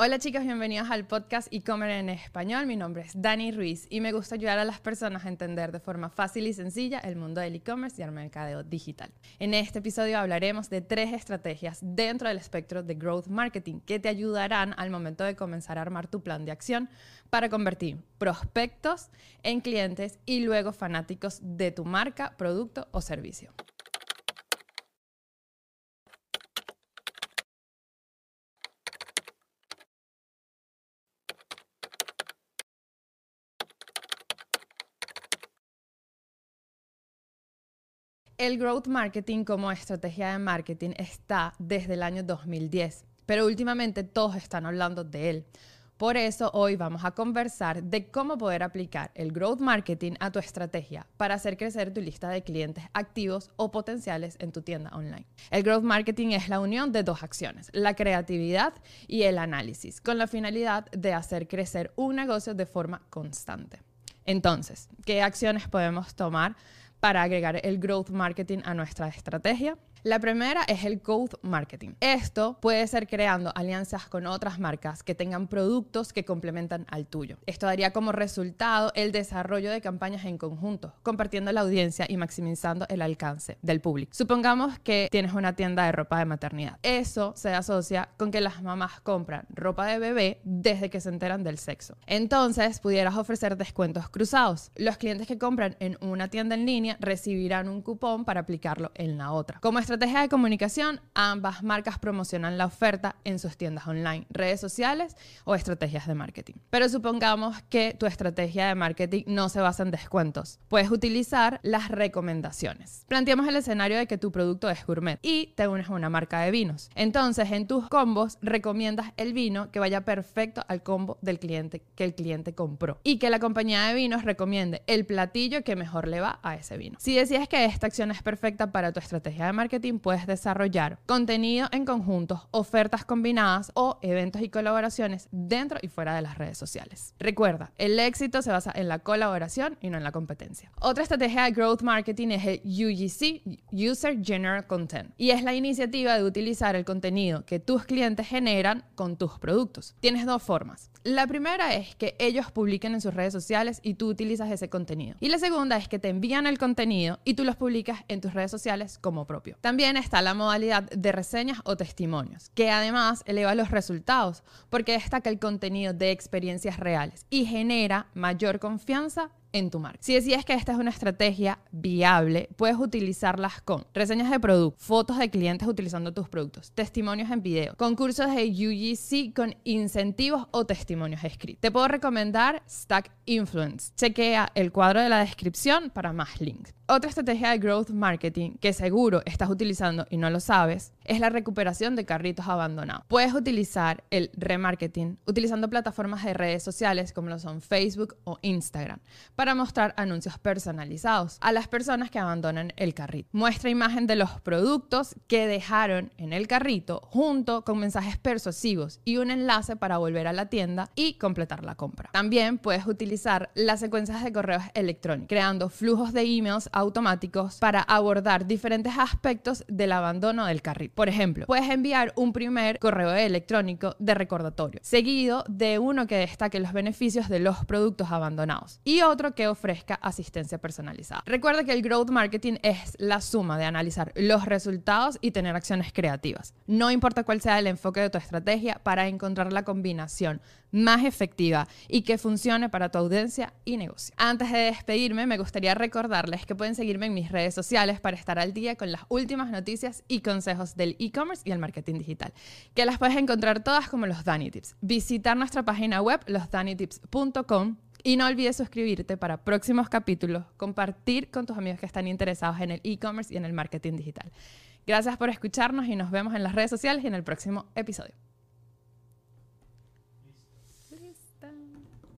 Hola chicos, bienvenidos al podcast e-commerce en español. Mi nombre es Dani Ruiz y me gusta ayudar a las personas a entender de forma fácil y sencilla el mundo del e-commerce y el mercadeo digital. En este episodio hablaremos de tres estrategias dentro del espectro de growth marketing que te ayudarán al momento de comenzar a armar tu plan de acción para convertir prospectos en clientes y luego fanáticos de tu marca, producto o servicio. El growth marketing como estrategia de marketing está desde el año 2010, pero últimamente todos están hablando de él. Por eso hoy vamos a conversar de cómo poder aplicar el growth marketing a tu estrategia para hacer crecer tu lista de clientes activos o potenciales en tu tienda online. El growth marketing es la unión de dos acciones, la creatividad y el análisis, con la finalidad de hacer crecer un negocio de forma constante. Entonces, ¿qué acciones podemos tomar para agregar el growth marketing a nuestra estrategia. La primera es el growth marketing. Esto puede ser creando alianzas con otras marcas que tengan productos que complementan al tuyo. Esto daría como resultado el desarrollo de campañas en conjunto, compartiendo la audiencia y maximizando el alcance del público. Supongamos que tienes una tienda de ropa de maternidad. Eso se asocia con que las mamás compran ropa de bebé desde que se enteran del sexo. Entonces, pudieras ofrecer descuentos cruzados. Los clientes que compran en una tienda en línea recibirán un cupón para aplicarlo en la otra. Como estrategia de comunicación, ambas marcas promocionan la oferta en sus tiendas online, redes sociales o estrategias de marketing. Pero supongamos que tu estrategia de marketing no se basa en descuentos. Puedes utilizar las recomendaciones. Planteamos el escenario de que tu producto es gourmet y te unes a una marca de vinos. Entonces, en tus combos recomiendas el vino que vaya perfecto al combo del cliente que el cliente compró y que la compañía de vinos recomiende el platillo que mejor le va a ese vino. Si decías que esta acción es perfecta para tu estrategia de marketing, puedes desarrollar contenido en conjuntos, ofertas combinadas o eventos y colaboraciones dentro y fuera de las redes sociales. Recuerda, el éxito se basa en la colaboración y no en la competencia. Otra estrategia de growth marketing es el UGC, User General Content, y es la iniciativa de utilizar el contenido que tus clientes generan con tus productos. Tienes dos formas. La primera es que ellos publiquen en sus redes sociales y tú utilizas ese contenido. Y la segunda es que te envían el contenido y tú los publicas en tus redes sociales como propio. También está la modalidad de reseñas o testimonios, que además eleva los resultados porque destaca el contenido de experiencias reales y genera mayor confianza en tu marca. Si decías que esta es una estrategia viable, puedes utilizarlas con reseñas de producto, fotos de clientes utilizando tus productos, testimonios en video, concursos de UGC con incentivos o testimonios escritos. Te puedo recomendar Stack Influence. Chequea el cuadro de la descripción para más links. Otra estrategia de growth marketing que seguro estás utilizando y no lo sabes es la recuperación de carritos abandonados. Puedes utilizar el remarketing utilizando plataformas de redes sociales como lo son Facebook o Instagram para mostrar anuncios personalizados a las personas que abandonan el carrito. Muestra imagen de los productos que dejaron en el carrito junto con mensajes persuasivos y un enlace para volver a la tienda y completar la compra. También puedes utilizar las secuencias de correos electrónicos creando flujos de emails automáticos para abordar diferentes aspectos del abandono del carrito. Por ejemplo, puedes enviar un primer correo electrónico de recordatorio, seguido de uno que destaque los beneficios de los productos abandonados y otro que ofrezca asistencia personalizada. Recuerda que el growth marketing es la suma de analizar los resultados y tener acciones creativas. No importa cuál sea el enfoque de tu estrategia para encontrar la combinación más efectiva y que funcione para tu audiencia y negocio. Antes de despedirme, me gustaría recordarles que pueden seguirme en mis redes sociales para estar al día con las últimas noticias y consejos del e-commerce y el marketing digital, que las puedes encontrar todas como los Danny Tips. Visitar nuestra página web, losdannytips.com y no olvides suscribirte para próximos capítulos, compartir con tus amigos que están interesados en el e-commerce y en el marketing digital. Gracias por escucharnos y nos vemos en las redes sociales y en el próximo episodio.